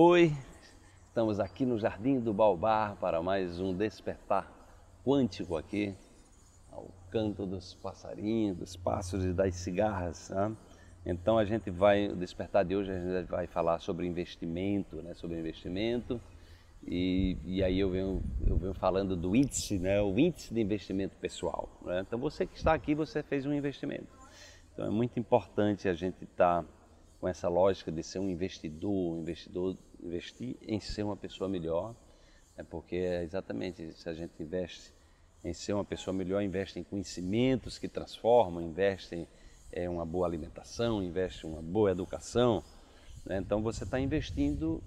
Oi, estamos aqui no Jardim do Baobá para mais um despertar quântico aqui, ao canto dos passarinhos, dos pássaros e das cigarras. Né? Então a gente vai, o despertar de hoje a gente vai falar sobre investimento, né? sobre investimento e, e aí eu venho, eu venho falando do índice, né? o índice de investimento pessoal. Né? Então você que está aqui, você fez um investimento. Então é muito importante a gente estar tá com essa lógica de ser um investidor, investidor investir em ser uma pessoa melhor, é porque exatamente se a gente investe em ser uma pessoa melhor, investe em conhecimentos que transformam, investe em é, uma boa alimentação, investe em uma boa educação, né? então você está investindo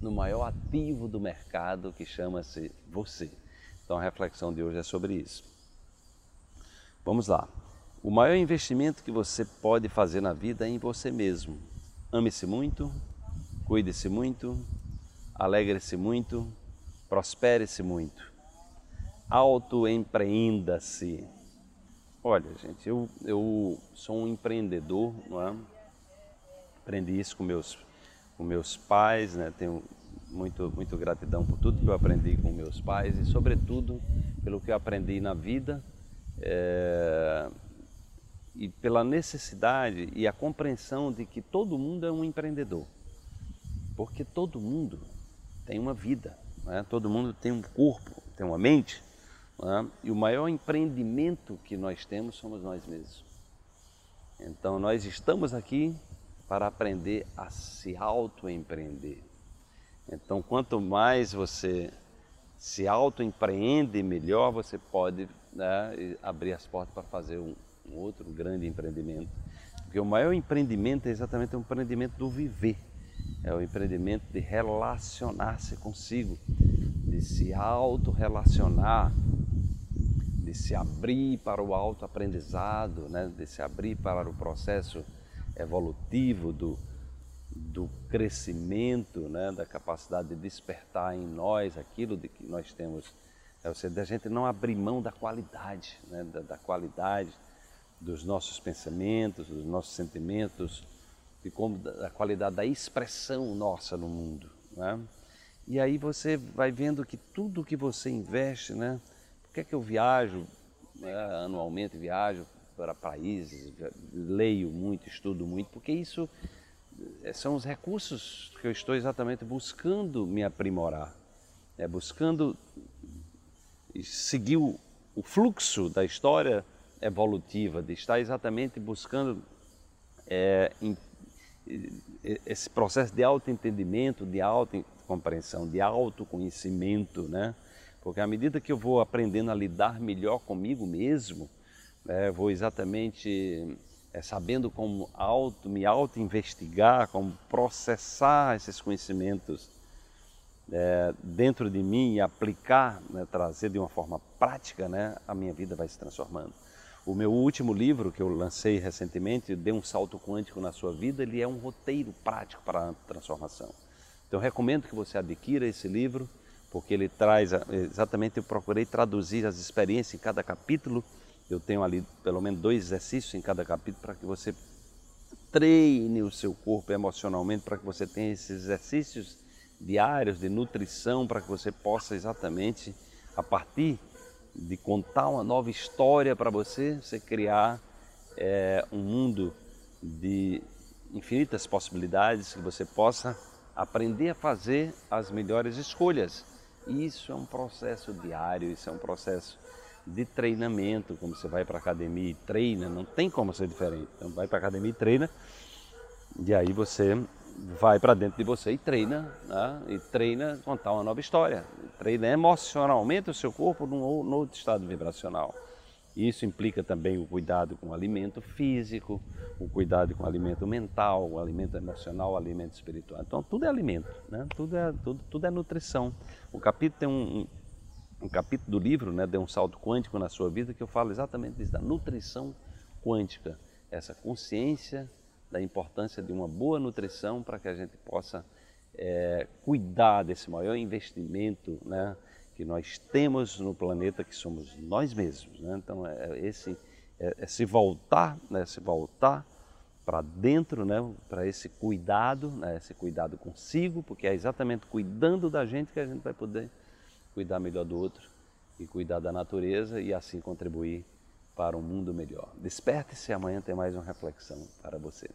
no maior ativo do mercado que chama-se você. Então a reflexão de hoje é sobre isso. Vamos lá. O maior investimento que você pode fazer na vida é em você mesmo. Ame-se muito, cuide-se muito, alegre-se muito, prospere-se muito, autoempreenda-se. Olha, gente, eu, eu sou um empreendedor, não é? Aprendi isso com meus, com meus pais, né? Tenho muito, muito gratidão por tudo que eu aprendi com meus pais e, sobretudo, pelo que eu aprendi na vida. É e pela necessidade e a compreensão de que todo mundo é um empreendedor. Porque todo mundo tem uma vida, né? todo mundo tem um corpo, tem uma mente, né? e o maior empreendimento que nós temos somos nós mesmos. Então nós estamos aqui para aprender a se auto-empreender. Então quanto mais você se auto-empreende, melhor você pode né, abrir as portas para fazer um, um outro grande empreendimento. Porque o maior empreendimento é exatamente o empreendimento do viver, é o empreendimento de relacionar-se consigo, de se autorrelacionar, de se abrir para o autoaprendizado, né? de se abrir para o processo evolutivo do, do crescimento, né? da capacidade de despertar em nós aquilo de que nós temos. É ou seja, da gente não abrir mão da qualidade, né? da, da qualidade dos nossos pensamentos, dos nossos sentimentos, de como da qualidade da expressão nossa no mundo. Né? E aí você vai vendo que tudo que você investe, né? Por que, é que eu viajo né? anualmente, viajo para países, leio muito, estudo muito, porque isso eh, são os recursos que eu estou exatamente buscando me aprimorar, é, buscando seguir o fluxo da história evolutiva, de estar exatamente buscando é, em, esse processo de autoentendimento, de autocompreensão, de autoconhecimento, né? Porque à medida que eu vou aprendendo a lidar melhor comigo mesmo, né, vou exatamente é, sabendo como auto, me auto-investigar, como processar esses conhecimentos é, dentro de mim e aplicar, né, trazer de uma forma prática, né, a minha vida vai se transformando. O meu último livro, que eu lancei recentemente, Dê um Salto Quântico na Sua Vida, ele é um roteiro prático para a transformação. Então eu recomendo que você adquira esse livro, porque ele traz, exatamente eu procurei traduzir as experiências em cada capítulo, eu tenho ali pelo menos dois exercícios em cada capítulo para que você treine o seu corpo emocionalmente, para que você tenha esses exercícios diários de nutrição, para que você possa exatamente, a partir de contar uma nova história para você, você criar é, um mundo de infinitas possibilidades que você possa aprender a fazer as melhores escolhas. Isso é um processo diário, isso é um processo de treinamento, como você vai para a academia e treina, não tem como ser diferente. Então vai para a academia e treina, e aí você vai para dentro de você e treina, né? e treina contar uma nova história, treina emocionalmente o seu corpo num, outro estado vibracional. Isso implica também o cuidado com o alimento físico, o cuidado com o alimento mental, o alimento emocional, o alimento espiritual. Então tudo é alimento, né? tudo, é, tudo, tudo é nutrição. O capítulo tem um, um, um capítulo do livro, né, Dê um salto quântico na sua vida, que eu falo exatamente disso, da nutrição quântica, essa consciência da importância de uma boa nutrição para que a gente possa é, cuidar desse maior investimento né, que nós temos no planeta, que somos nós mesmos. Né? Então, é, é esse, é, é, se voltar, né, se voltar para dentro, né, para esse cuidado, né, esse cuidado consigo, porque é exatamente cuidando da gente que a gente vai poder cuidar melhor do outro e cuidar da natureza e assim contribuir para um mundo melhor. Desperte-se, amanhã tem mais uma reflexão para você.